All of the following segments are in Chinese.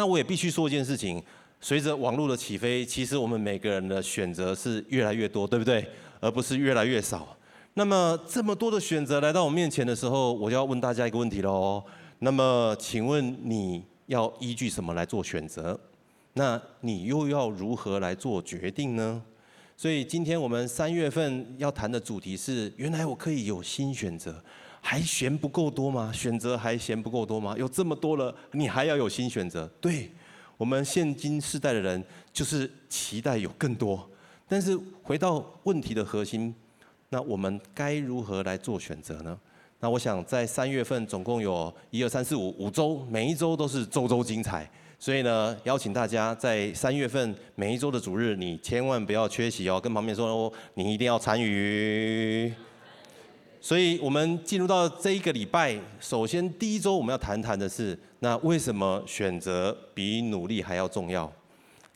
那我也必须说一件事情，随着网络的起飞，其实我们每个人的选择是越来越多，对不对？而不是越来越少。那么这么多的选择来到我面前的时候，我就要问大家一个问题喽。那么请问你要依据什么来做选择？那你又要如何来做决定呢？所以今天我们三月份要谈的主题是：原来我可以有新选择，还嫌不够多吗？选择还嫌不够多吗？有这么多了，你还要有新选择？对，我们现今世代的人就是期待有更多。但是回到问题的核心，那我们该如何来做选择呢？那我想在三月份总共有一二三四五五周，每一周都是周周精彩。所以呢，邀请大家在三月份每一周的主日，你千万不要缺席哦，跟旁边说哦，你一定要参与。所以我们进入到这一个礼拜，首先第一周我们要谈谈的是，那为什么选择比努力还要重要？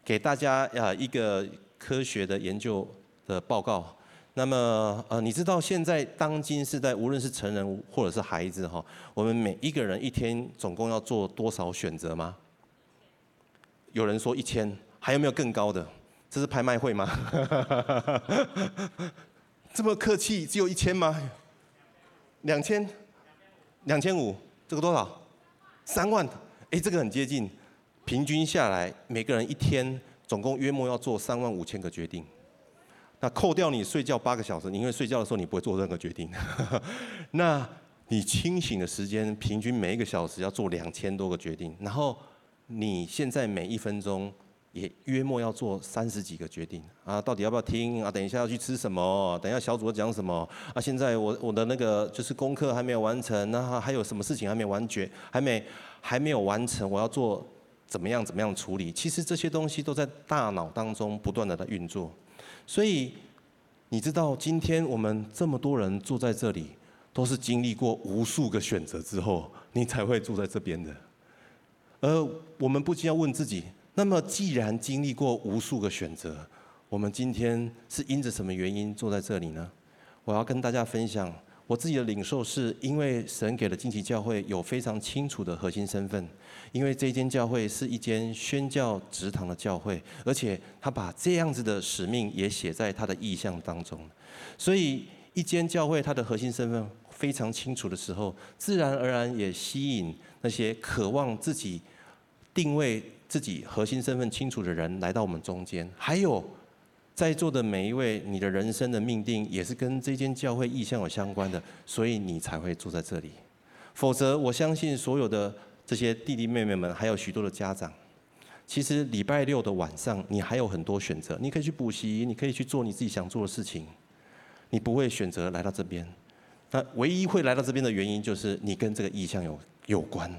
给大家呀一个科学的研究的报告。那么呃，你知道现在当今时代，无论是成人或者是孩子哈，我们每一个人一天总共要做多少选择吗？有人说一千，还有没有更高的？这是拍卖会吗？这么客气，只有一千吗？两千？两千五？这个多少？三万？哎，这个很接近。平均下来，每个人一天总共约莫要做三万五千个决定。那扣掉你睡觉八个小时，你因为睡觉的时候你不会做任何决定。那你清醒的时间，平均每一个小时要做两千多个决定，然后。你现在每一分钟也约莫要做三十几个决定啊，到底要不要听啊？等一下要去吃什么？等一下小组要讲什么？啊，现在我我的那个就是功课还没有完成，那还有什么事情还没完结？还没还没有完成，我要做怎么样怎么样处理？其实这些东西都在大脑当中不断的在运作，所以你知道今天我们这么多人坐在这里，都是经历过无数个选择之后，你才会坐在这边的。而我们不禁要问自己：那么，既然经历过无数个选择，我们今天是因着什么原因坐在这里呢？我要跟大家分享我自己的领受，是因为神给了惊奇教会有非常清楚的核心身份，因为这间教会是一间宣教职堂的教会，而且他把这样子的使命也写在他的意象当中，所以一间教会它的核心身份非常清楚的时候，自然而然也吸引那些渴望自己。定位自己核心身份清楚的人来到我们中间，还有在座的每一位，你的人生的命定也是跟这间教会意向有相关的，所以你才会坐在这里。否则，我相信所有的这些弟弟妹妹们，还有许多的家长，其实礼拜六的晚上，你还有很多选择，你可以去补习，你可以去做你自己想做的事情，你不会选择来到这边。那唯一会来到这边的原因，就是你跟这个意向有有关。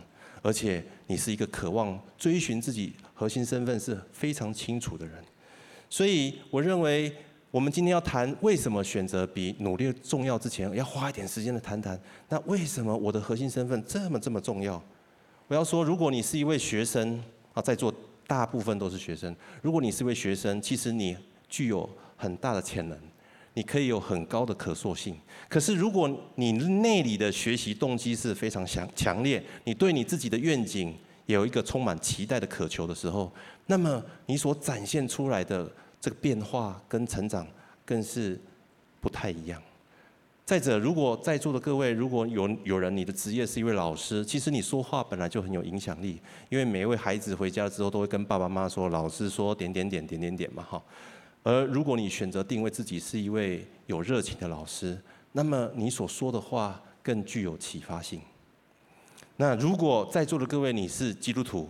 而且你是一个渴望追寻自己核心身份是非常清楚的人，所以我认为我们今天要谈为什么选择比努力重要之前，要花一点时间的谈谈，那为什么我的核心身份这么这么重要？我要说，如果你是一位学生啊，在座大部分都是学生，如果你是一位学生，其实你具有很大的潜能。你可以有很高的可塑性，可是如果你内里的学习动机是非常强强烈，你对你自己的愿景有一个充满期待的渴求的时候，那么你所展现出来的这个变化跟成长更是不太一样。再者，如果在座的各位，如果有有人你的职业是一位老师，其实你说话本来就很有影响力，因为每一位孩子回家之后都会跟爸爸妈妈说，老师说点点点点点点嘛，哈。而如果你选择定位自己是一位有热情的老师，那么你所说的话更具有启发性。那如果在座的各位你是基督徒，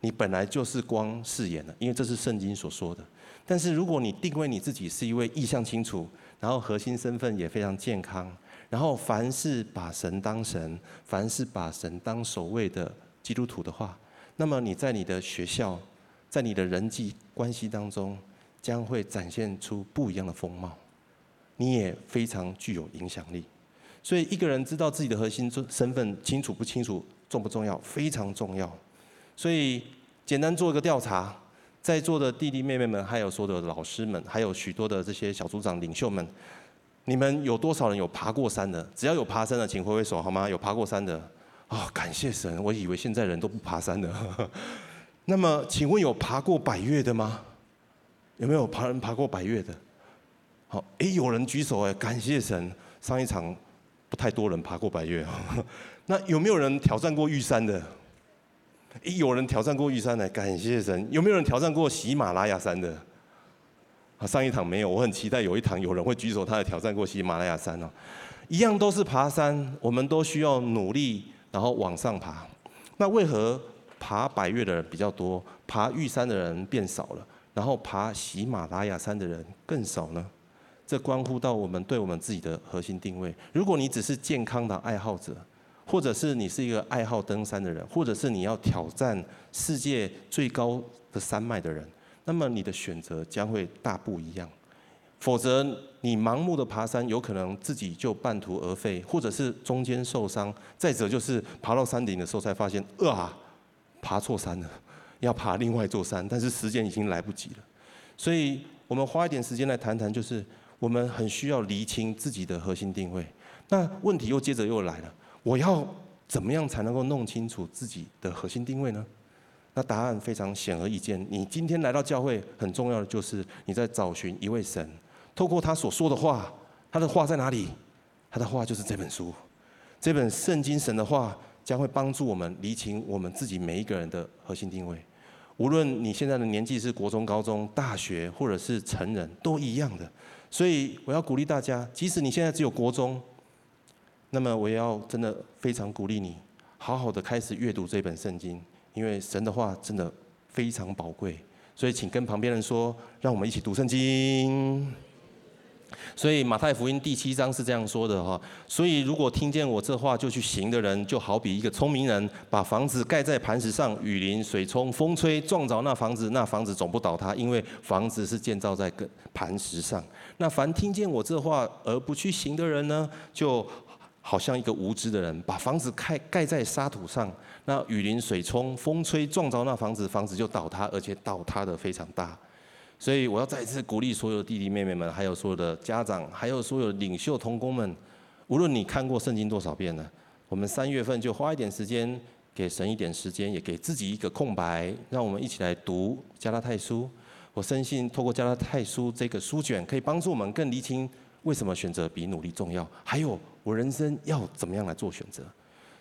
你本来就是光饰演的，因为这是圣经所说的。但是如果你定位你自己是一位意向清楚，然后核心身份也非常健康，然后凡是把神当神，凡是把神当首位的基督徒的话，那么你在你的学校，在你的人际关系当中，将会展现出不一样的风貌，你也非常具有影响力。所以，一个人知道自己的核心身份清楚不清楚，重不重要？非常重要。所以，简单做一个调查，在座的弟弟妹妹们，还有所有的老师们，还有许多的这些小组长领袖们，你们有多少人有爬过山的？只要有爬山的，请挥挥手好吗？有爬过山的？哦，感谢神！我以为现在人都不爬山的。那么，请问有爬过百岳的吗？有没有爬人爬过百岳的？好，哎，有人举手哎，感谢神，上一场不太多人爬过百岳。那有没有人挑战过玉山的？哎，有人挑战过玉山的，感谢神。有没有人挑战过喜马拉雅山的？啊，上一堂没有，我很期待有一堂有人会举手，他也挑战过喜马拉雅山哦。一样都是爬山，我们都需要努力，然后往上爬。那为何爬百岳的人比较多，爬玉山的人变少了？然后爬喜马拉雅山的人更少呢？这关乎到我们对我们自己的核心定位。如果你只是健康的爱好者，或者是你是一个爱好登山的人，或者是你要挑战世界最高的山脉的人，那么你的选择将会大不一样。否则，你盲目的爬山，有可能自己就半途而废，或者是中间受伤。再者就是爬到山顶的时候才发现，啊，爬错山了。要爬另外一座山，但是时间已经来不及了，所以我们花一点时间来谈谈，就是我们很需要厘清自己的核心定位。那问题又接着又来了，我要怎么样才能够弄清楚自己的核心定位呢？那答案非常显而易见，你今天来到教会，很重要的就是你在找寻一位神，透过他所说的话，他的话在哪里？他的话就是这本书，这本圣经神的话将会帮助我们厘清我们自己每一个人的核心定位。无论你现在的年纪是国中、高中、大学，或者是成人，都一样的。所以我要鼓励大家，即使你现在只有国中，那么我也要真的非常鼓励你，好好的开始阅读这本圣经，因为神的话真的非常宝贵。所以请跟旁边人说，让我们一起读圣经。所以马太福音第七章是这样说的哈，所以如果听见我这话就去行的人，就好比一个聪明人，把房子盖在磐石上，雨淋、水冲、风吹，撞着那房子，那房子总不倒塌，因为房子是建造在个磐石上。那凡听见我这话而不去行的人呢，就好像一个无知的人，把房子盖盖在沙土上，那雨淋、水冲、风吹，撞着那房子，房子就倒塌，而且倒塌得非常大。所以我要再一次鼓励所有弟弟妹妹们，还有所有的家长，还有所有领袖同工们，无论你看过圣经多少遍了，我们三月份就花一点时间，给神一点时间，也给自己一个空白，让我们一起来读加拉太书。我深信，透过加拉太书这个书卷，可以帮助我们更厘清为什么选择比努力重要，还有我人生要怎么样来做选择。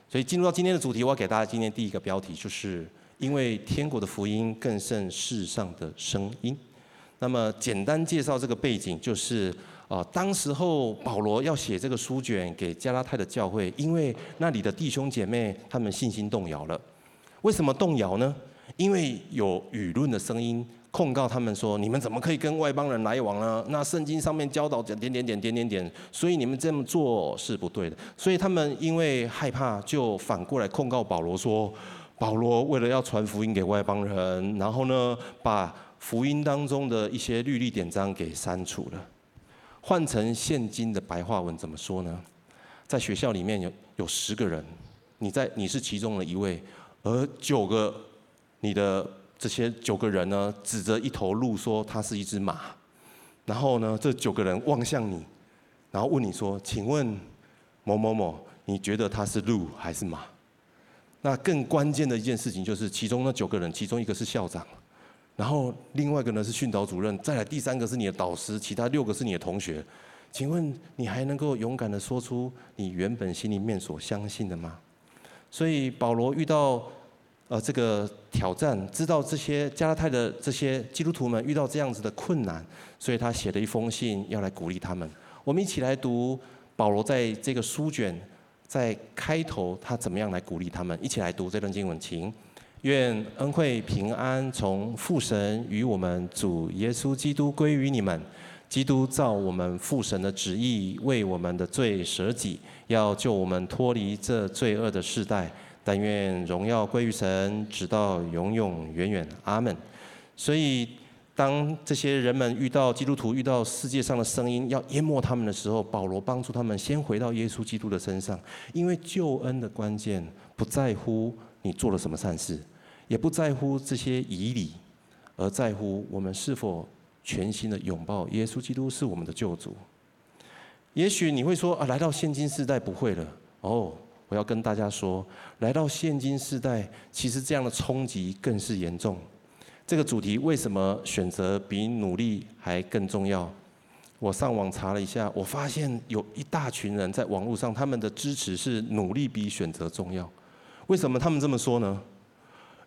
所以进入到今天的主题，我要给大家今天第一个标题，就是因为天国的福音更胜世上的声音。那么简单介绍这个背景，就是啊，当时候保罗要写这个书卷给加拉太的教会，因为那里的弟兄姐妹他们信心动摇了。为什么动摇呢？因为有舆论的声音控告他们说：你们怎么可以跟外邦人来往呢？那圣经上面教导点点点点点点点，所以你们这么做是不对的。所以他们因为害怕，就反过来控告保罗说：保罗为了要传福音给外邦人，然后呢，把福音当中的一些律例典章给删除了，换成现今的白话文怎么说呢？在学校里面有有十个人，你在你是其中的一位，而九个你的这些九个人呢，指着一头鹿说它是一只马，然后呢，这九个人望向你，然后问你说：“请问某某某，你觉得它是鹿还是马？”那更关键的一件事情就是，其中那九个人，其中一个是校长。然后另外一个呢是训导主任，再来第三个是你的导师，其他六个是你的同学。请问你还能够勇敢地说出你原本心里面所相信的吗？所以保罗遇到呃这个挑战，知道这些加拉太的这些基督徒们遇到这样子的困难，所以他写了一封信要来鼓励他们。我们一起来读保罗在这个书卷在开头他怎么样来鼓励他们，一起来读这段经文，请。愿恩惠平安从父神与我们主耶稣基督归于你们。基督照我们父神的旨意，为我们的罪舍己，要救我们脱离这罪恶的世代。但愿荣耀归于神，直到永永远远。阿门。所以，当这些人们遇到基督徒遇到世界上的声音要淹没他们的时候，保罗帮助他们先回到耶稣基督的身上，因为救恩的关键不在乎你做了什么善事，也不在乎这些仪礼，而在乎我们是否全心的拥抱耶稣基督是我们的救主。也许你会说啊，来到现今世代不会了。哦，我要跟大家说，来到现今世代，其实这样的冲击更是严重。这个主题为什么选择比努力还更重要？我上网查了一下，我发现有一大群人在网络上，他们的支持是努力比选择重要。为什么他们这么说呢？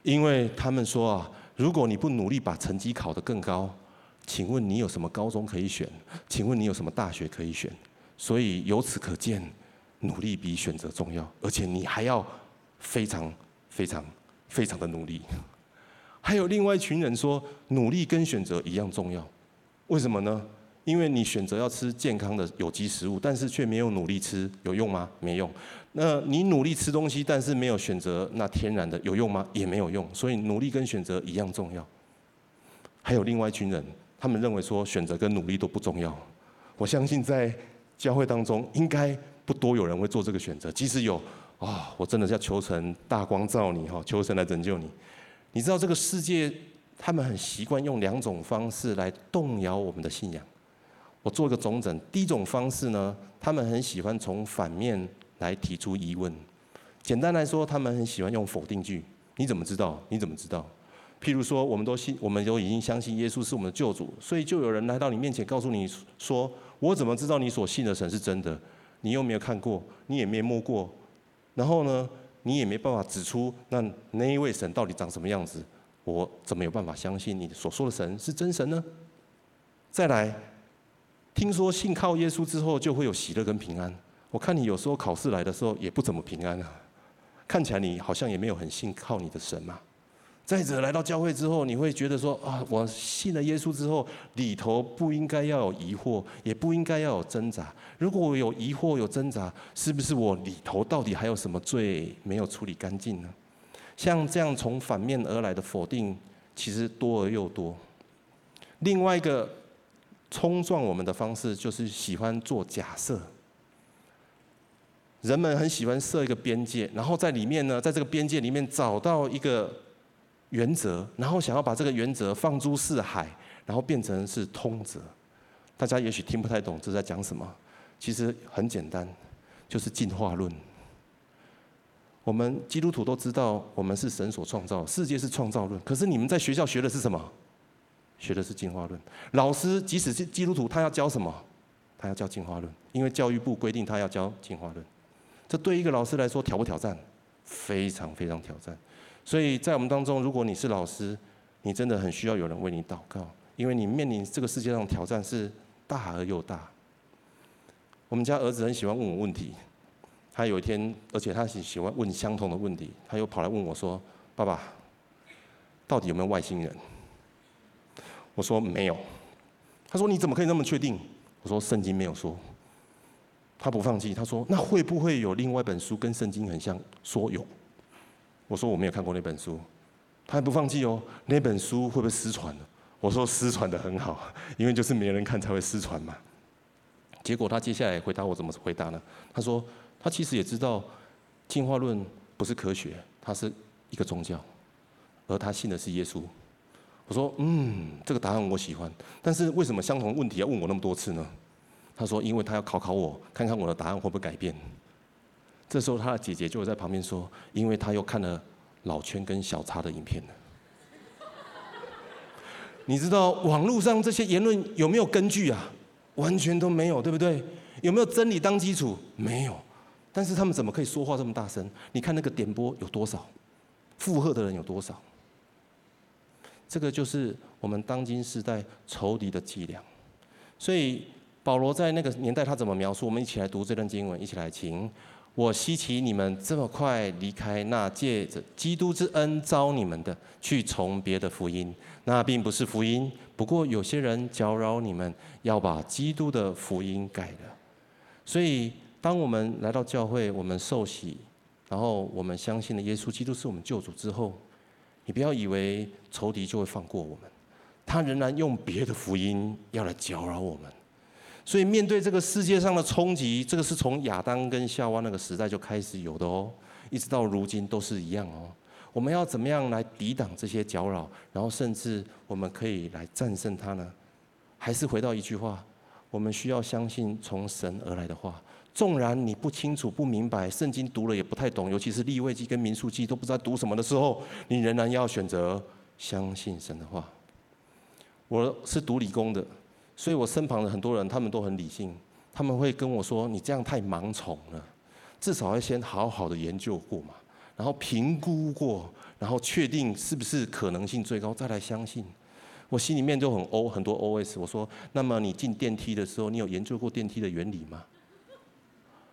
因为他们说啊，如果你不努力把成绩考得更高，请问你有什么高中可以选？请问你有什么大学可以选？所以由此可见，努力比选择重要，而且你还要非常非常非常的努力。还有另外一群人说，努力跟选择一样重要，为什么呢？因为你选择要吃健康的有机食物，但是却没有努力吃，有用吗？没用。那你努力吃东西，但是没有选择那天然的，有用吗？也没有用。所以努力跟选择一样重要。还有另外一群人，他们认为说选择跟努力都不重要。我相信在教会当中，应该不多有人会做这个选择。即使有啊、我真的是要求神大光照你哈，求神来拯救你。你知道这个世界，他们很习惯用两种方式来动摇我们的信仰。我做个总整，第一种方式呢，他们很喜欢从反面来提出疑问。简单来说，他们很喜欢用否定句。你怎么知道？你怎么知道？譬如说，我们都信，我们都已经相信耶稣是我们的救主，所以就有人来到你面前，告诉你说：“我怎么知道你所信的神是真的？你又没有看过，你也没摸过，然后呢？”你也没办法指出那那一位神到底长什么样子，我怎么有办法相信你所说的神是真神呢？再来，听说信靠耶稣之后就会有喜乐跟平安，我看你有时候考试来的时候也不怎么平安啊，看起来你好像也没有很信靠你的神嘛。再者，来到教会之后，你会觉得说啊，我信了耶稣之后，里头不应该要有疑惑，也不应该要有挣扎。如果我有疑惑、有挣扎，是不是我里头到底还有什么罪没有处理干净呢？像这样从反面而来的否定，其实多而又多。另外一个冲撞我们的方式，就是喜欢做假设。人们很喜欢设一个边界，然后在里面呢，在这个边界里面找到一个。原则，然后想要把这个原则放诸四海，然后变成是通则。大家也许听不太懂这在讲什么，其实很简单，就是进化论。我们基督徒都知道，我们是神所创造，世界是创造论。可是你们在学校学的是什么？学的是进化论。老师即使是基督徒，他要教什么？他要教进化论，因为教育部规定他要教进化论。这对一个老师来说挑不挑战？非常非常挑战。所以在我们当中，如果你是老师，你真的很需要有人为你祷告，因为你面临这个世界上挑战是大而又大。我们家儿子很喜欢问我问题，他有一天，而且他喜喜欢问相同的问题，他又跑来问我说：“爸爸，到底有没有外星人？”我说：“没有。”他说：“你怎么可以那么确定？”我说：“圣经没有说。”他不放弃，他说：“那会不会有另外一本书跟圣经很像？”说有。我说我没有看过那本书，他还不放弃哦。那本书会不会失传呢？我说失传得很好，因为就是没人看才会失传嘛。结果他接下来回答我怎么回答呢？他说他其实也知道进化论不是科学，它是一个宗教，而他信的是耶稣。我说嗯，这个答案我喜欢，但是为什么相同问题要问我那么多次呢？他说因为他要考考我，看看我的答案会不会改变。这时候，他的姐姐就在旁边说：“因为他又看了老圈跟小叉的影片了。”你知道网络上这些言论有没有根据啊？完全都没有，对不对？有没有真理当基础？没有。但是他们怎么可以说话这么大声？你看那个点播有多少，附和的人有多少？这个就是我们当今时代仇敌的伎俩。所以保罗在那个年代他怎么描述？我们一起来读这段经文，一起来听。我希奇你们这么快离开那借着基督之恩招你们的，去从别的福音，那并不是福音。不过有些人搅扰你们，要把基督的福音改了。所以，当我们来到教会，我们受洗，然后我们相信了耶稣基督是我们救主之后，你不要以为仇敌就会放过我们，他仍然用别的福音要来搅扰我们。所以，面对这个世界上的冲击，这个是从亚当跟夏娃那个时代就开始有的哦，一直到如今都是一样哦。我们要怎么样来抵挡这些搅扰，然后甚至我们可以来战胜它呢？还是回到一句话，我们需要相信从神而来的话，纵然你不清楚、不明白，圣经读了也不太懂，尤其是立位记跟民数记都不知道读什么的时候，你仍然要选择相信神的话。我是读理工的，所以我身旁的很多人他们都很理性，他们会跟我说：“你这样太盲从了，至少要先好好的研究过嘛，然后评估过，然后确定是不是可能性最高，再来相信。”我心里面就很 O 很多 OS，我说：“那么你进电梯的时候，你有研究过电梯的原理吗？”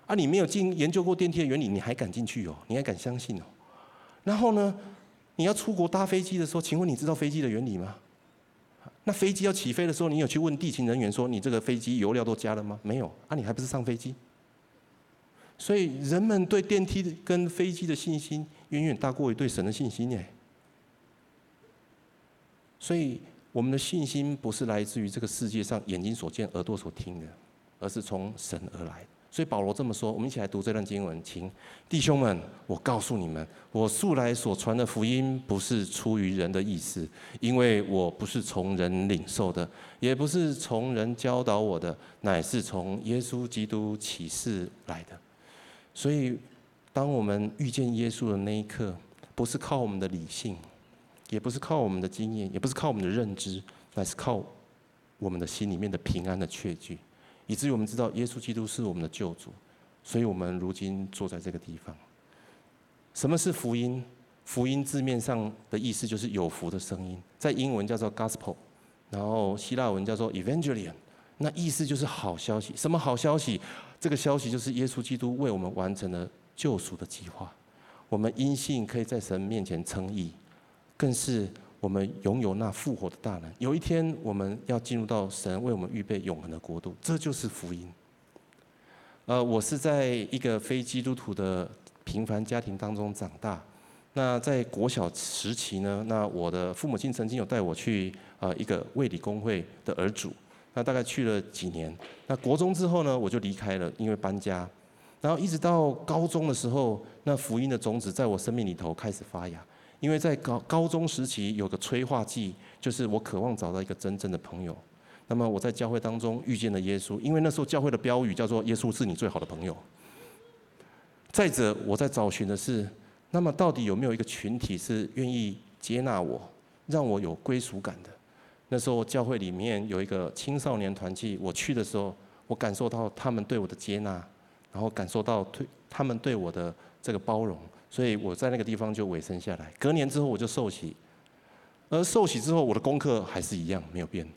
啊，你没有进研究过电梯的原理，你还敢进去哦？你还敢相信哦？然后呢，你要出国搭飞机的时候，请问你知道飞机的原理吗？那飞机要起飞的时候，你有去问地勤人员说你这个飞机油料都加了吗？没有啊，你还不是上飞机？所以人们对电梯跟飞机的信心远远大过于对神的信心耶。所以我们的信心不是来自于这个世界上眼睛所见、耳朵所听的，而是从神而来。所以保罗这么说，我们一起来读这段经文，请弟兄们，我告诉你们，我素来所传的福音不是出于人的意思，因为我不是从人领受的，也不是从人教导我的，乃是从耶稣基督启示来的。所以，当我们遇见耶稣的那一刻，不是靠我们的理性，也不是靠我们的经验，也不是靠我们的认知，乃是靠我们的心里面的平安的确据。以至于我们知道耶稣基督是我们的救主，所以我们如今坐在这个地方。什么是福音？福音字面上的意思就是有福的声音，在英文叫做 gospel，然后希腊文叫做 evangelion，那意思就是好消息。什么好消息？这个消息就是耶稣基督为我们完成了救赎的计划，我们因信可以在神面前称义，更是。我们拥有那复活的大能，有一天我们要进入到神为我们预备永恒的国度，这就是福音。呃，我是在一个非基督徒的平凡家庭当中长大。那在国小时期呢，那我的父母亲曾经有带我去呃一个卫理公会的儿主，那大概去了几年。那国中之后呢，我就离开了，因为搬家。然后一直到高中的时候，那福音的种子在我生命里头开始发芽。因为在高高中时期有个催化剂，就是我渴望找到一个真正的朋友。那么我在教会当中遇见了耶稣，因为那时候教会的标语叫做“耶稣是你最好的朋友”。再者，我在找寻的是，那么到底有没有一个群体是愿意接纳我，让我有归属感的？那时候教会里面有一个青少年团契，我去的时候，我感受到他们对我的接纳，然后感受到对他们对我的这个包容。所以我在那个地方就委身下来。隔年之后我就受洗，而受洗之后我的功课还是一样没有变，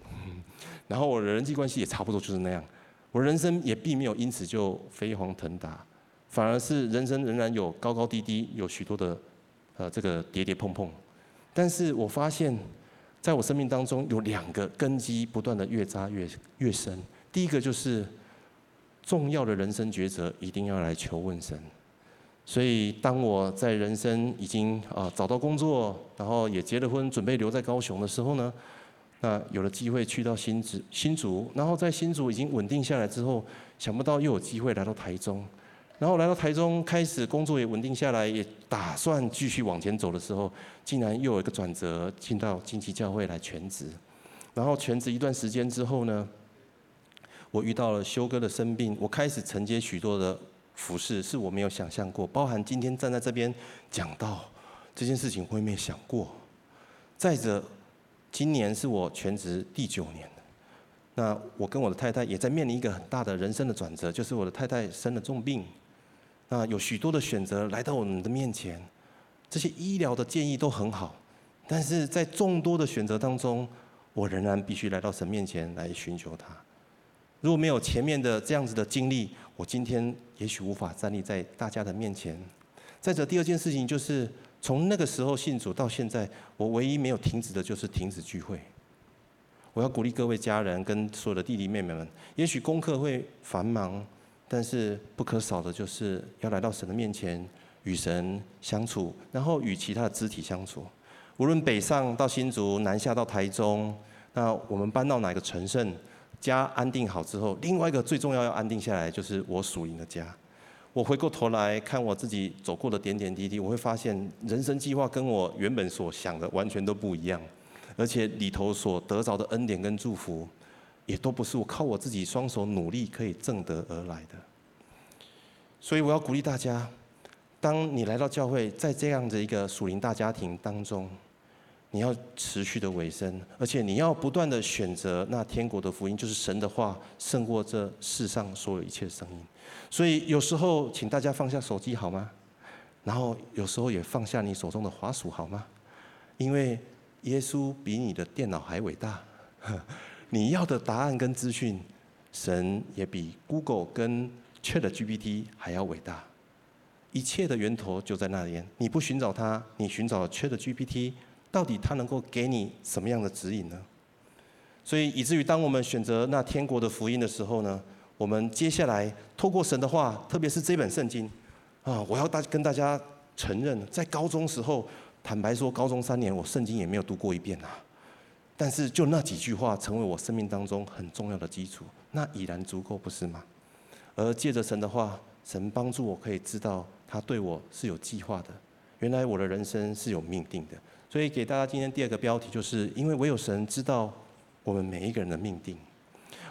然后我的人际关系也差不多就是那样。我人生也并没有因此就飞黄腾达，反而是人生仍然有高高低低，有许多的呃这个跌跌碰碰。但是我发现，在我生命当中有两个根基不断的越扎越越深。第一个就是重要的人生抉择一定要来求问神。所以，当我在人生已经啊找到工作，然后也结了婚，准备留在高雄的时候呢，那有了机会去到新竹，新竹，然后在新竹已经稳定下来之后，想不到又有机会来到台中，然后来到台中开始工作也稳定下来，也打算继续往前走的时候，竟然又有一个转折，进到金旗教会来全职，然后全职一段时间之后呢，我遇到了修哥的生病，我开始承接许多的。服饰是我没有想象过，包含今天站在这边讲到这件事情，我也没想过。再者，今年是我全职第九年，那我跟我的太太也在面临一个很大的人生的转折，就是我的太太生了重病，那有许多的选择来到我们的面前，这些医疗的建议都很好，但是在众多的选择当中，我仍然必须来到神面前来寻求他。如果没有前面的这样子的经历，我今天也许无法站立在大家的面前。再者，第二件事情就是从那个时候信主到现在，我唯一没有停止的就是停止聚会。我要鼓励各位家人跟所有的弟弟妹妹们，也许功课会繁忙，但是不可少的就是要来到神的面前与神相处，然后与其他的肢体相处。无论北上到新竹，南下到台中，那我们搬到哪个城镇？家安定好之后，另外一个最重要要安定下来，就是我属灵的家。我回过头来看我自己走过的点点滴滴，我会发现人生计划跟我原本所想的完全都不一样，而且里头所得着的恩典跟祝福，也都不是我靠我自己双手努力可以挣得而来的。所以我要鼓励大家，当你来到教会，在这样的一个属灵大家庭当中，你要持续的委身，而且你要不断的选择那天国的福音，就是神的话胜过这世上所有一切声音。所以有时候，请大家放下手机好吗？然后有时候也放下你手中的滑鼠好吗？因为耶稣比你的电脑还伟大。你要的答案跟资讯，神也比 Google 跟 ChatGPT 还要伟大。一切的源头就在那里。你不寻找他，你寻找 ChatGPT，到底他能够给你什么样的指引呢？所以以至于当我们选择那天国的福音的时候呢，我们接下来透过神的话，特别是这本圣经。啊！我要大跟大家承认，在高中时候，坦白说，高中三年我圣经也没有读过一遍呐。但是就那几句话，成为我生命当中很重要的基础，那已然足够，不是吗？而借着神的话，神帮助我可以知道他对我是有计划的。原来我的人生是有命定的。所以给大家今天第二个标题，就是因为唯有神知道我们每一个人的命定。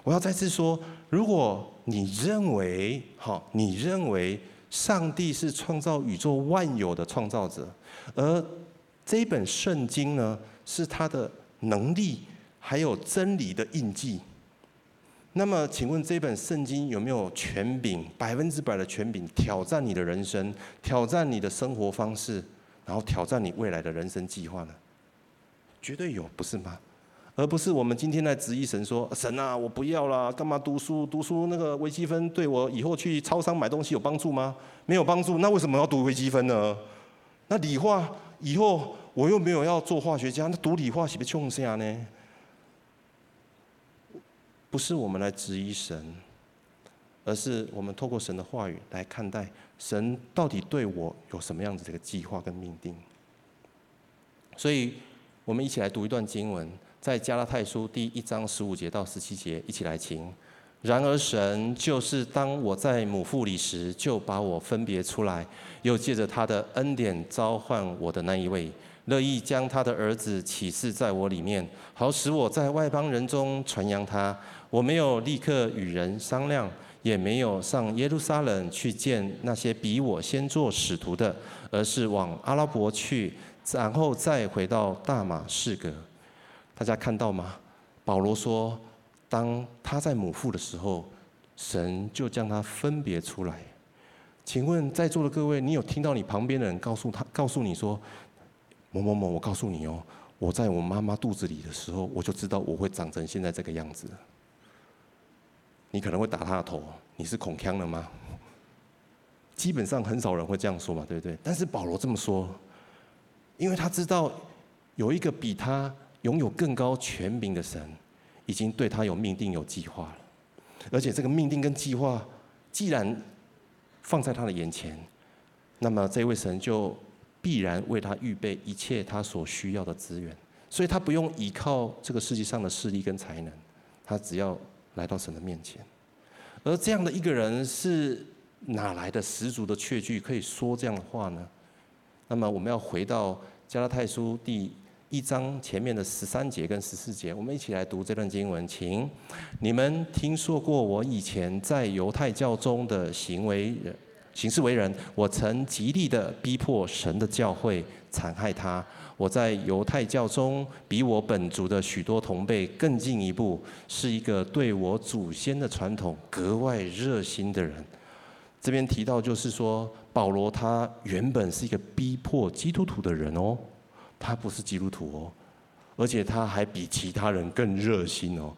我要再次说，如果你认为，好，你认为。上帝是创造宇宙万有的创造者，而这本圣经呢，是他的能力还有真理的印记。那么，请问这本圣经有没有权柄，百分之百的权柄，挑战你的人生，挑战你的生活方式，然后挑战你未来的人生计划呢？绝对有，不是吗？而不是我们今天来质疑神说：“神啊，我不要了，干嘛读书？读书那个微积分对我以后去超商买东西有帮助吗？没有帮助，那为什么要读微积分呢？那理化以后我又没有要做化学家，那读理化岂不穷啥呢？不是我们来质疑神，而是我们透过神的话语来看待神到底对我有什么样子的一个计划跟命定。所以，我们一起来读一段经文。在加拉太书第一章十五节到十七节，一起来听。然而神就是当我在母腹里时，就把我分别出来，又借着他的恩典召唤我的那一位，乐意将他的儿子启示在我里面，好使我在外邦人中传扬他。我没有立刻与人商量，也没有上耶路撒冷去见那些比我先做使徒的，而是往阿拉伯去，然后再回到大马士革。大家看到吗？保罗说，当他在母腹的时候，神就将他分别出来。请问在座的各位，你有听到你旁边的人告诉他、告诉你说，某某某，我告诉你哦，我在我妈妈肚子里的时候，我就知道我会长成现在这个样子。你可能会打他的头，你是恐腔了吗？基本上很少人会这样说嘛，对不对？但是保罗这么说，因为他知道有一个比他。拥有更高权柄的神，已经对他有命定、有计划了。而且这个命定跟计划，既然放在他的眼前，那么这位神就必然为他预备一切他所需要的资源。所以他不用依靠这个世界上的势力跟才能，他只要来到神的面前。而这样的一个人是哪来的十足的确据可以说这样的话呢？那么我们要回到加拉太书第。一章前面的十三节跟十四节，我们一起来读这段经文，请你们听说过我以前在犹太教中的行为人、行事为人，我曾极力的逼迫神的教会，残害他。我在犹太教中比我本族的许多同辈更进一步，是一个对我祖先的传统格外热心的人。这边提到就是说，保罗他原本是一个逼迫基督徒的人哦。他不是基督徒哦，而且他还比其他人更热心哦。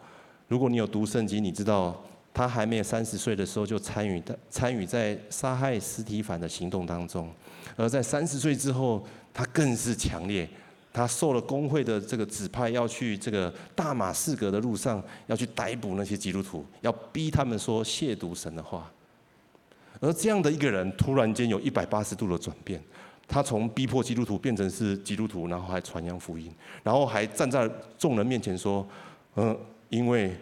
如果你有读圣经，你知道他还没有三十岁的时候就参与的参与在杀害斯提凡的行动当中，而在三十岁之后，他更是强烈。他受了公会的这个指派，要去这个大马士革的路上，要去逮捕那些基督徒，要逼他们说亵渎神的话。而这样的一个人，突然间有一百八十度的转变。他从逼迫基督徒变成是基督徒，然后还传扬福音，然后还站在众人面前说：“嗯，因为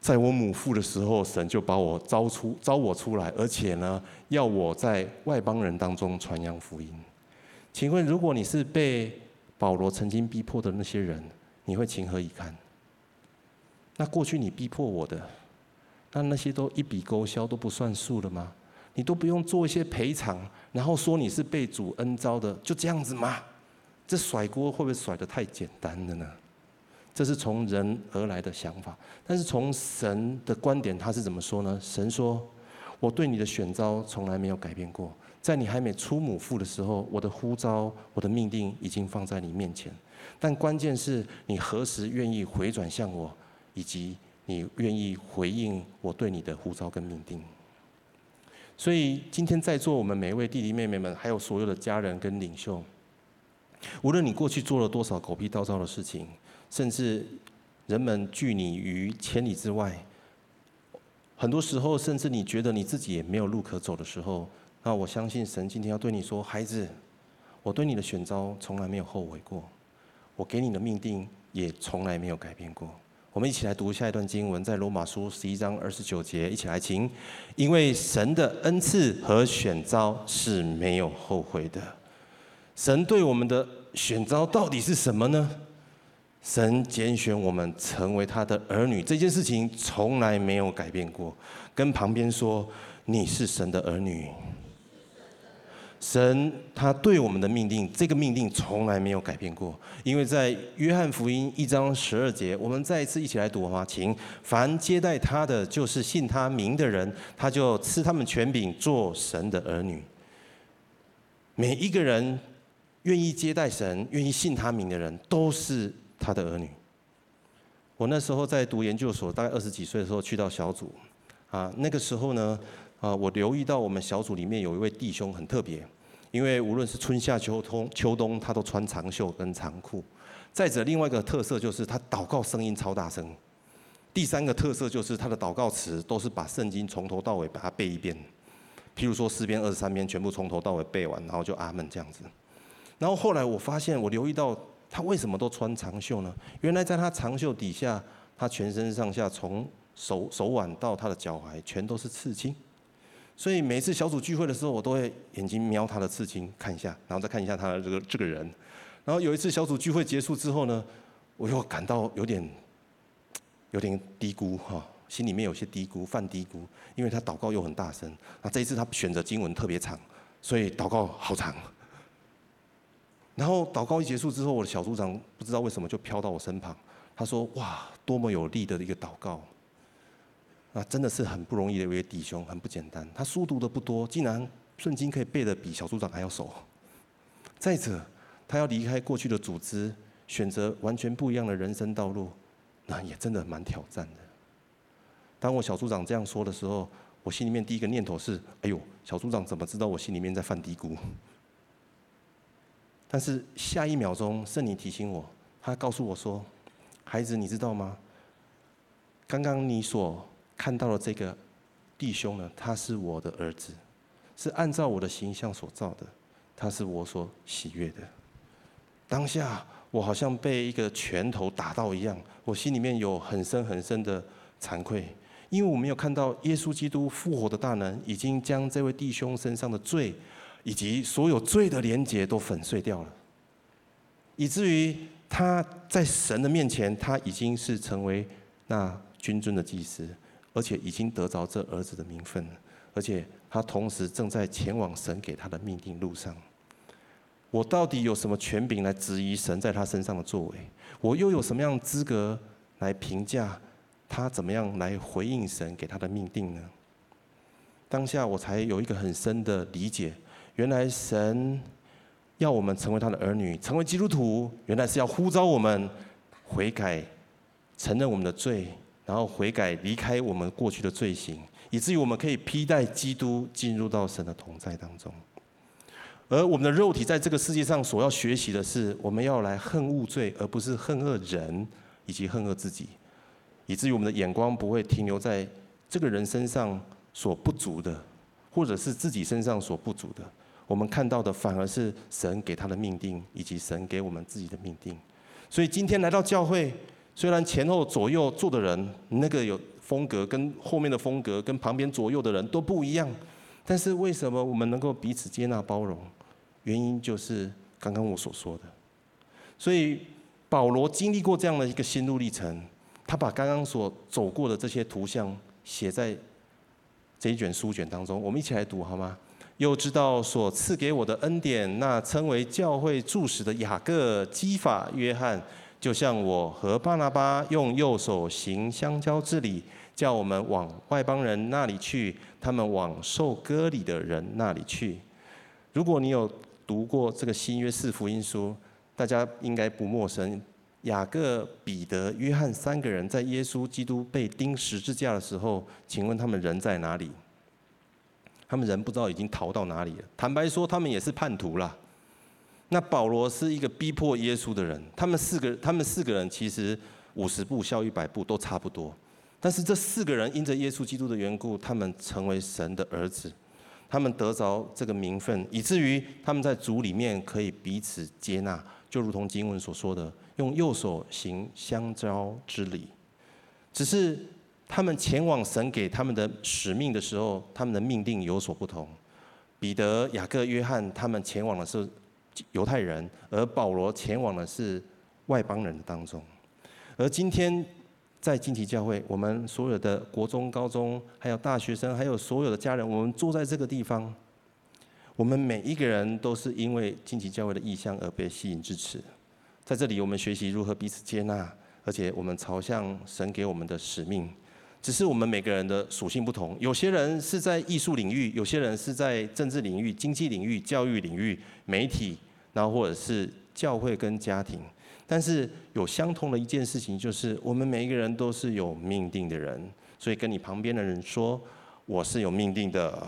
在我母腹的时候，神就把我招出招我出来，而且呢，要我在外邦人当中传扬福音。”请问，如果你是被保罗曾经逼迫的那些人，你会情何以堪？那过去你逼迫我的，那那些都一笔勾销，都不算数了吗？你都不用做一些赔偿，然后说你是被主恩招的，就这样子吗？这甩锅会不会甩得太简单了呢？这是从人而来的想法，但是从神的观点，他是怎么说呢？神说：“我对你的选召从来没有改变过，在你还没出母腹的时候，我的呼召、我的命定已经放在你面前。但关键是你何时愿意回转向我，以及你愿意回应我对你的呼召跟命定。”所以今天在座我们每一位弟弟妹妹们，还有所有的家人跟领袖，无论你过去做了多少狗屁倒灶的事情。甚至人们拒你于千里之外，很多时候，甚至你觉得你自己也没有路可走的时候，那我相信神今天要对你说：“孩子，我对你的选召从来没有后悔过，我给你的命定也从来没有改变过。”我们一起来读下一段经文，在罗马书十一章二十九节，一起来请。因为神的恩赐和选召是没有后悔的。神对我们的选召到底是什么呢？神拣选我们成为他的儿女，这件事情从来没有改变过。跟旁边说，你是神的儿女。神他对我们的命定，这个命定从来没有改变过。因为在约翰福音一章十二节，我们再一次一起来读好吗？请，凡接待他的，就是信他名的人，他就赐他们权柄做神的儿女。每一个人愿意接待神、愿意信他名的人，都是。他的儿女，我那时候在读研究所，大概二十几岁的时候去到小组，啊，那个时候呢，啊，我留意到我们小组里面有一位弟兄很特别，因为无论是春夏秋冬，秋冬他都穿长袖跟长裤。再者，另外一个特色就是他祷告声音超大声。第三个特色就是他的祷告词都是把圣经从头到尾把它背一遍，譬如说诗篇二十三篇全部从头到尾背完，然后就阿门这样子。然后后来我发现，我留意到。他为什么都穿长袖呢？原来在他长袖底下，他全身上下从手手腕到他的脚踝全都是刺青。所以每次小组聚会的时候，我都会眼睛瞄他的刺青看一下，然后再看一下他的这个这个人。然后有一次小组聚会结束之后呢，我又感到有点有点低估哈，心里面有些低估，犯低估，因为他祷告又很大声。那这一次他选择经文特别长，所以祷告好长。然后祷告一结束之后，我的小组长不知道为什么就飘到我身旁，他说：“哇，多么有力的一个祷告！啊，真的是很不容易的一位弟兄，很不简单。他书读的不多，竟然圣经可以背得比小组长还要熟。再者，他要离开过去的组织，选择完全不一样的人生道路，那也真的蛮挑战的。当我小组长这样说的时候，我心里面第一个念头是：哎呦，小组长怎么知道我心里面在犯嘀咕？”但是下一秒钟，圣灵提醒我，他告诉我说：“孩子，你知道吗？刚刚你所看到了这个弟兄呢，他是我的儿子，是按照我的形象所造的，他是我所喜悦的。”当下我好像被一个拳头打到一样，我心里面有很深很深的惭愧，因为我没有看到耶稣基督复活的大能，已经将这位弟兄身上的罪。以及所有罪的连结都粉碎掉了，以至于他在神的面前，他已经是成为那君尊的祭司，而且已经得着这儿子的名分了，而且他同时正在前往神给他的命定路上。我到底有什么权柄来质疑神在他身上的作为？我又有什么样资格来评价他怎么样来回应神给他的命定呢？当下我才有一个很深的理解。原来神要我们成为他的儿女，成为基督徒，原来是要呼召我们悔改，承认我们的罪，然后悔改离开我们过去的罪行，以至于我们可以披戴基督进入到神的同在当中。而我们的肉体在这个世界上所要学习的是，我们要来恨恶罪，而不是恨恶人以及恨恶自己，以至于我们的眼光不会停留在这个人身上所不足的，或者是自己身上所不足的。我们看到的反而是神给他的命定，以及神给我们自己的命定。所以今天来到教会，虽然前后左右坐的人那个有风格，跟后面的风格跟旁边左右的人都不一样，但是为什么我们能够彼此接纳包容？原因就是刚刚我所说的。所以保罗经历过这样的一个心路历程，他把刚刚所走过的这些图像写在这一卷书卷当中，我们一起来读好吗？又知道所赐给我的恩典，那称为教会柱石的雅各、基法、约翰，就像我和巴拿巴用右手行相交之礼，叫我们往外邦人那里去，他们往受割礼的人那里去。如果你有读过这个新约四福音书，大家应该不陌生。雅各、彼得、约翰三个人在耶稣基督被钉十字架的时候，请问他们人在哪里？他们人不知道已经逃到哪里了。坦白说，他们也是叛徒啦。那保罗是一个逼迫耶稣的人。他们四个，他们四个人其实五十步笑一百步都差不多。但是这四个人因着耶稣基督的缘故，他们成为神的儿子，他们得着这个名分，以至于他们在主里面可以彼此接纳，就如同经文所说的，用右手行相交之礼。只是。他们前往神给他们的使命的时候，他们的命定有所不同。彼得、雅各、约翰，他们前往的是犹太人，而保罗前往的是外邦人当中。而今天在金旗教会，我们所有的国中、高中，还有大学生，还有所有的家人，我们坐在这个地方，我们每一个人都是因为金旗教会的异象而被吸引至此。在这里，我们学习如何彼此接纳，而且我们朝向神给我们的使命。只是我们每个人的属性不同，有些人是在艺术领域，有些人是在政治领域、经济领域、教育领域、媒体，然后或者是教会跟家庭。但是有相同的一件事情，就是我们每一个人都是有命定的人。所以跟你旁边的人说，我是有命定的。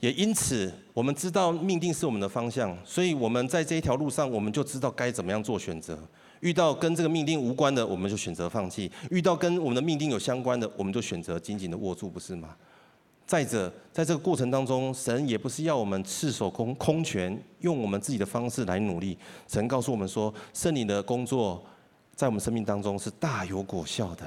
也因此，我们知道命定是我们的方向，所以我们在这一条路上，我们就知道该怎么样做选择。遇到跟这个命定无关的，我们就选择放弃；遇到跟我们的命定有相关的，我们就选择紧紧的握住，不是吗？再者，在这个过程当中，神也不是要我们赤手空空拳，用我们自己的方式来努力。神告诉我们说，圣灵的工作在我们生命当中是大有果效的。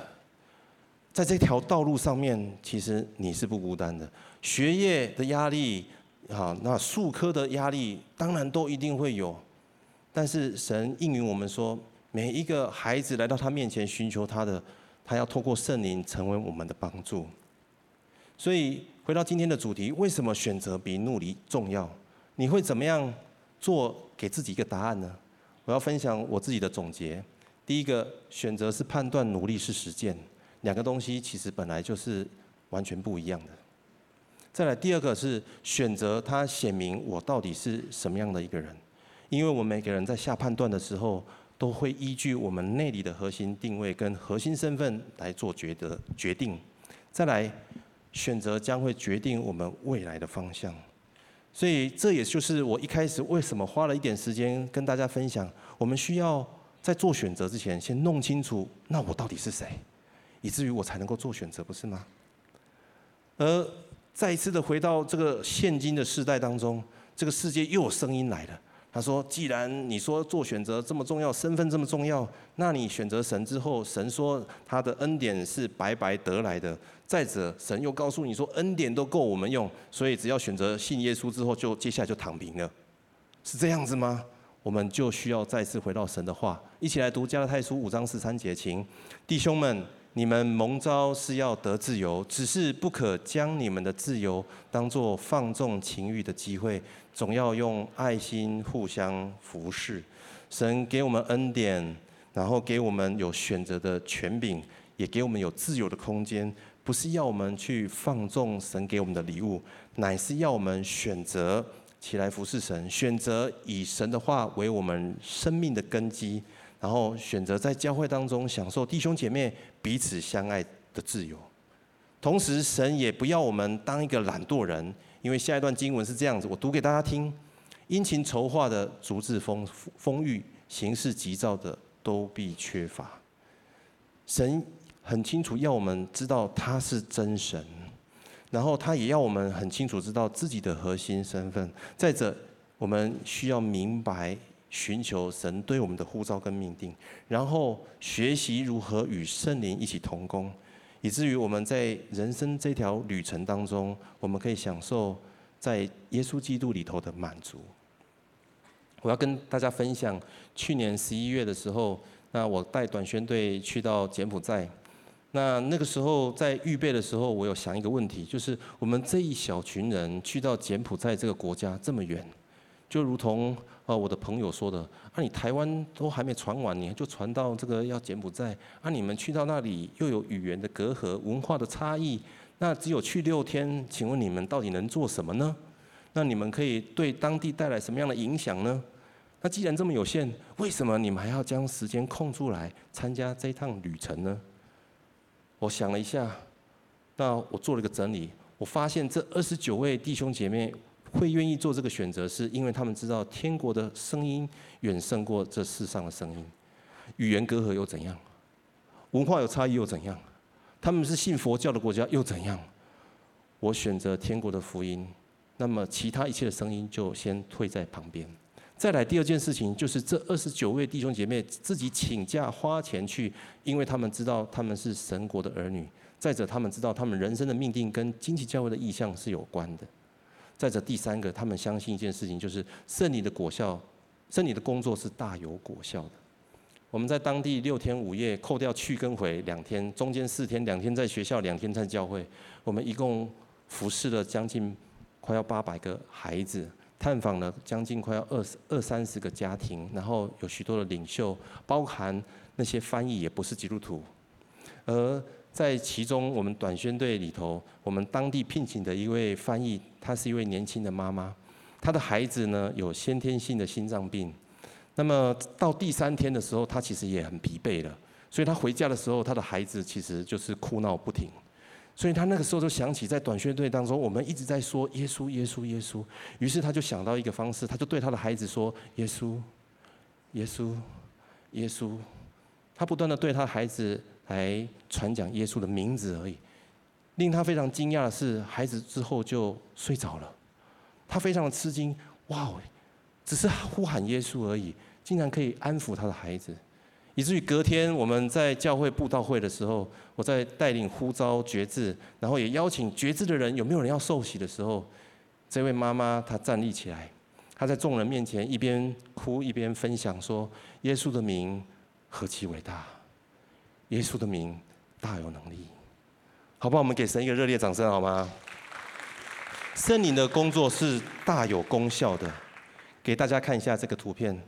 在这条道路上面，其实你是不孤单的。学业的压力，好，那数科的压力，当然都一定会有。但是神应允我们说。每一个孩子来到他面前寻求他的，他要透过圣灵成为我们的帮助。所以回到今天的主题，为什么选择比努力重要？你会怎么样做？给自己一个答案呢？我要分享我自己的总结。第一个选择是判断，努力是实践，两个东西其实本来就是完全不一样的。再来第二个是选择，它显明我到底是什么样的一个人，因为我们每个人在下判断的时候。都会依据我们内里的核心定位跟核心身份来做决的决定，再来选择将会决定我们未来的方向。所以这也就是我一开始为什么花了一点时间跟大家分享，我们需要在做选择之前先弄清楚，那我到底是谁，以至于我才能够做选择，不是吗？而再一次的回到这个现今的世代当中，这个世界又有声音来了。他说：“既然你说做选择这么重要，身份这么重要，那你选择神之后，神说他的恩典是白白得来的。再者，神又告诉你说恩典都够我们用，所以只要选择信耶稣之后，就接下来就躺平了，是这样子吗？我们就需要再次回到神的话，一起来读加拉太书五章十三节，请弟兄们。”你们蒙召是要得自由，只是不可将你们的自由当作放纵情欲的机会，总要用爱心互相服侍。神给我们恩典，然后给我们有选择的权柄，也给我们有自由的空间，不是要我们去放纵神给我们的礼物，乃是要我们选择起来服侍神，选择以神的话为我们生命的根基。然后选择在教会当中享受弟兄姐妹彼此相爱的自由，同时神也不要我们当一个懒惰人，因为下一段经文是这样子，我读给大家听：殷勤筹划的足智丰丰裕，行事急躁的都必缺乏。神很清楚要我们知道他是真神，然后他也要我们很清楚知道自己的核心身份。再者，我们需要明白。寻求神对我们的呼召跟命定，然后学习如何与圣灵一起同工，以至于我们在人生这条旅程当中，我们可以享受在耶稣基督里头的满足。我要跟大家分享，去年十一月的时候，那我带短宣队去到柬埔寨，那那个时候在预备的时候，我有想一个问题，就是我们这一小群人去到柬埔寨这个国家这么远，就如同呃我的朋友说的，啊你台湾都还没传完，你就传到这个要柬埔寨，啊你们去到那里又有语言的隔阂、文化的差异，那只有去六天，请问你们到底能做什么呢？那你们可以对当地带来什么样的影响呢？那既然这么有限，为什么你们还要将时间空出来参加这趟旅程呢？我想了一下，那我做了一个整理，我发现这二十九位弟兄姐妹会愿意做这个选择，是因为他们知道天国的声音远胜过这世上的声音。语言隔阂又怎样？文化有差异又怎样？他们是信佛教的国家又怎样？我选择天国的福音，那么其他一切的声音就先退在旁边。再来第二件事情，就是这二十九位弟兄姐妹自己请假花钱去，因为他们知道他们是神国的儿女。再者，他们知道他们人生的命定跟经济教会的意向是有关的。再者，第三个，他们相信一件事情，就是圣灵的果效，圣灵的工作是大有果效的。我们在当地六天五夜，扣掉去跟回两天，中间四天，两天在学校，两天在教会，我们一共服侍了将近快要八百个孩子。探访了将近快要二十二三十个家庭，然后有许多的领袖，包含那些翻译也不是基督徒。而在其中，我们短宣队里头，我们当地聘请的一位翻译，她是一位年轻的妈妈，她的孩子呢有先天性的心脏病。那么到第三天的时候，她其实也很疲惫了，所以她回家的时候，她的孩子其实就是哭闹不停。所以她那个时候就想起，在短宣队当中，我们一直在说耶稣、耶稣、耶稣。于是她就想到一个方式，她就对她的孩子说：“耶稣，耶稣，耶稣。”她不断的对她的孩子来传讲耶稣的名字而已。令他非常惊讶的是，孩子之后就睡着了。他非常的吃惊，哇，只是呼喊耶稣而已，竟然可以安抚他的孩子。以至于隔天我们在教会布道会的时候，我在带领呼召决志，然后也邀请决志的人，有没有人要受洗的时候，这位妈妈她站立起来，她在众人面前一边哭一边分享说：“耶稣的名何其伟大，耶稣的名大有能力。”好不好？我们给神一个热烈掌声好吗？圣灵的工作是大有功效的，给大家看一下这个图片。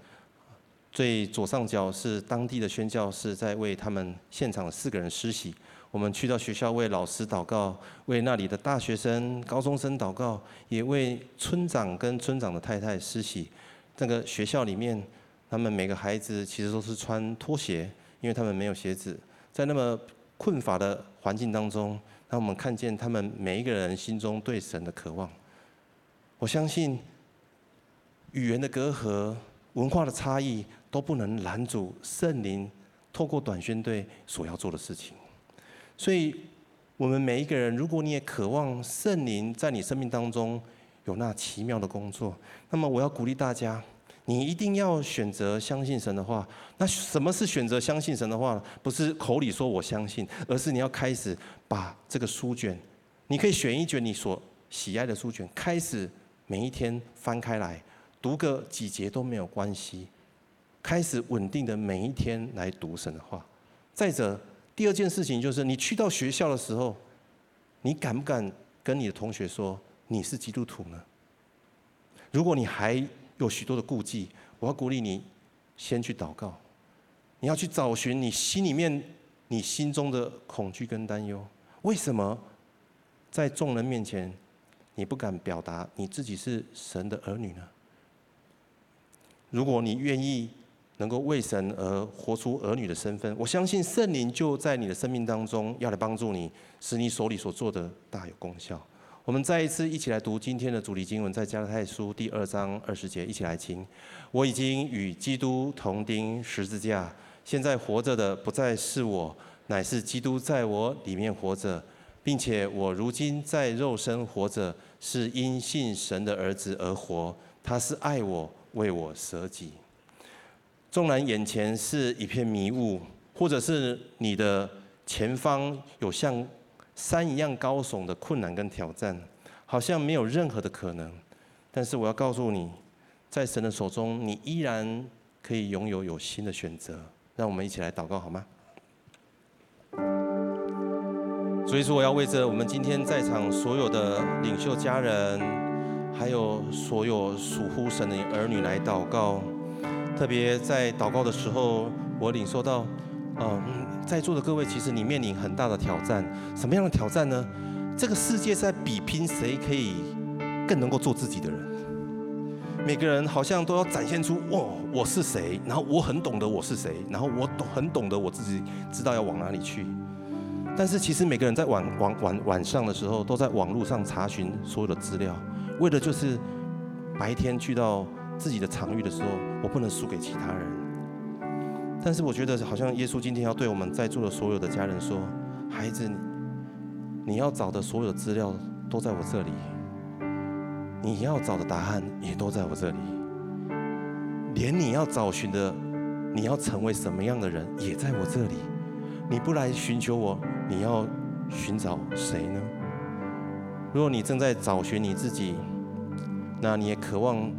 最左上角是当地的宣教士在为他们现场四个人施洗。我们去到学校为老师祷告，为那里的大学生、高中生祷告，也为村长跟村长的太太施洗。这个学校里面，他们每个孩子其实都是穿拖鞋，因为他们没有鞋子。在那么困乏的环境当中，让我们看见他们每一个人心中对神的渴望。我相信语言的隔阂、文化的差异。都不能拦阻圣灵透过短宣队所要做的事情。所以，我们每一个人，如果你也渴望圣灵在你生命当中有那奇妙的工作，那么我要鼓励大家，你一定要选择相信神的话。那什么是选择相信神的话呢？不是口里说我相信，而是你要开始把这个书卷，你可以选一卷你所喜爱的书卷，开始每一天翻开来读个几节都没有关系。开始稳定的每一天来读神的话。再者，第二件事情就是，你去到学校的时候，你敢不敢跟你的同学说你是基督徒呢？如果你还有许多的顾忌，我要鼓励你先去祷告。你要去找寻你心里面你心中的恐惧跟担忧。为什么在众人面前你不敢表达你自己是神的儿女呢？如果你愿意。能够为神而活出儿女的身份，我相信圣灵就在你的生命当中，要来帮助你，使你手里所做的大有功效。我们再一次一起来读今天的主题经文，在加拉太书第二章二十节，一起来听。我已经与基督同钉十字架，现在活着的不再是我，乃是基督在我里面活着，并且我如今在肉身活着，是因信神的儿子而活，他是爱我，为我舍己。纵然眼前是一片迷雾，或者是你的前方有像山一样高耸的困难跟挑战，好像没有任何的可能，但是我要告诉你，在神的手中，你依然可以拥有有新的选择。让我们一起来祷告好吗？所以说，我要为着我们今天在场所有的领袖家人，还有所有属乎神的儿女来祷告。特别在祷告的时候，我领受到，嗯，在座的各位，其实你面临很大的挑战。什么样的挑战呢？这个世界在比拼谁可以更能够做自己的人。每个人好像都要展现出，哇，我是谁，然后我很懂得我是谁，然后我懂很懂得我自己知道要往哪里去。但是其实每个人在晚晚晚晚上的时候，都在网络上查询所有的资料，为的就是白天去到自己的场域的时候，我不能输给其他人。但是我觉得好像耶稣今天要对我们在座的所有的家人说，孩子，你要找的所有资料都在我这里。你要找的答案也都在我这里，连你要找寻的，你要成为什么样的人也在我这里。你不来寻求我，你要寻找谁呢？如果你正在找寻你自己，那你也渴望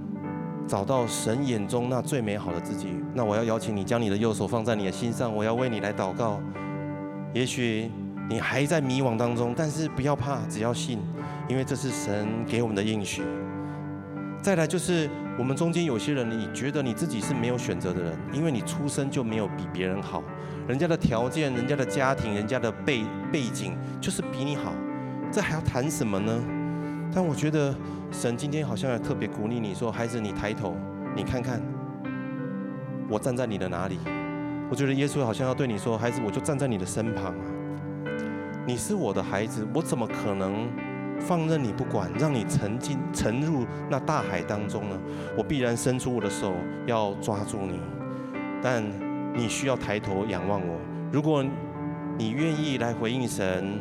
找到神眼中那最美好的自己，那我要邀请你将你的右手放在你的心上，我要为你来祷告。也许你还在迷惘当中，但是不要怕，只要信。因为这是神给我们的应许。再来就是我们中间有些人，你觉得你自己是没有选择的人，因为你出生就没有比别人好，人家的条件、人家的家庭、人家的背背景就是比你好，这还要谈什么呢？但我觉得神今天好像要特别鼓励你说：“孩子，你抬头，你看看，我站在你的哪里？”我觉得耶稣好像要对你说：“孩子，我就站在你的身旁啊，你是我的孩子，我怎么可能？”放任你不管，让你沉进沉入那大海当中呢？我必然伸出我的手要抓住你，但你需要抬头仰望我。如果你愿意来回应神，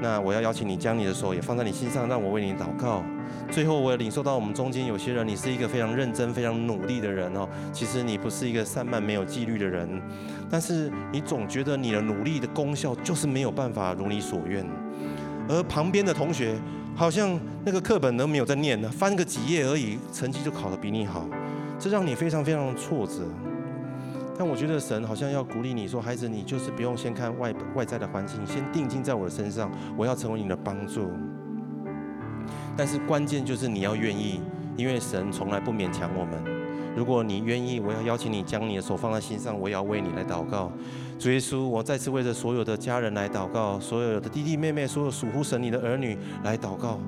那我要邀请你将你的手也放在你心上，让我为你祷告。最后，我也领受到我们中间有些人，你是一个非常认真、非常努力的人哦。其实你不是一个散漫、没有纪律的人，但是你总觉得你的努力的功效就是没有办法如你所愿。而旁边的同学好像那个课本都没有在念呢，翻个几页而已，成绩就考得比你好，这让你非常非常挫折。但我觉得神好像要鼓励你说：“孩子，你就是不用先看外外在的环境，先定睛在我的身上，我要成为你的帮助。”但是关键就是你要愿意，因为神从来不勉强我们。如果你愿意，我要邀请你将你的手放在心上，我也要为你来祷告。主耶稣，我再次为着所有的家人来祷告，所有的弟弟妹妹，所有属乎神你的儿女来祷告。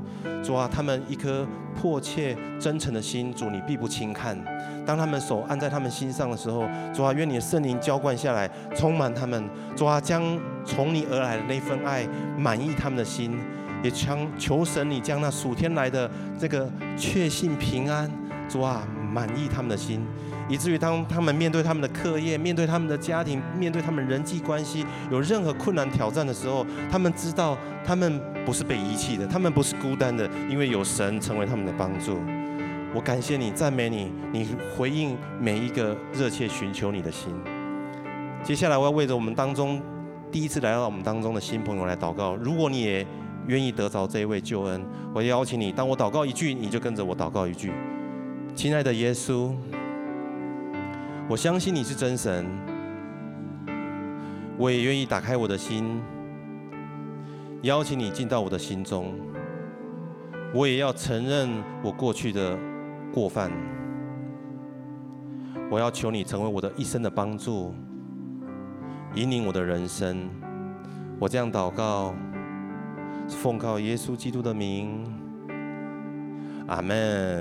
主啊，他们一颗迫切真诚的心，主你必不轻看。当他们手按在他们心上的时候，主啊，愿你的圣灵浇灌下来，充满他们。主啊，将从你而来的那份爱满意他们的心，也求求神你将那属天来的这个确信平安，主啊。满意他们的心，以至于当他们面对他们的课业、面对他们的家庭、面对他们人际关系有任何困难挑战的时候，他们知道他们不是被遗弃的，他们不是孤单的，因为有神成为他们的帮助。我感谢你，赞美你，你回应每一个热切寻求你的心。接下来，我要为着我们当中第一次来到我们当中的新朋友来祷告。如果你也愿意得着这一位救恩，我邀请你，当我祷告一句，你就跟着我祷告一句。亲爱的耶稣，我相信你是真神，我也愿意打开我的心，邀请你进到我的心中。我也要承认我过去的过犯，我要求你成为我的一生的帮助，引领我的人生。我这样祷告，奉靠耶稣基督的名，阿门。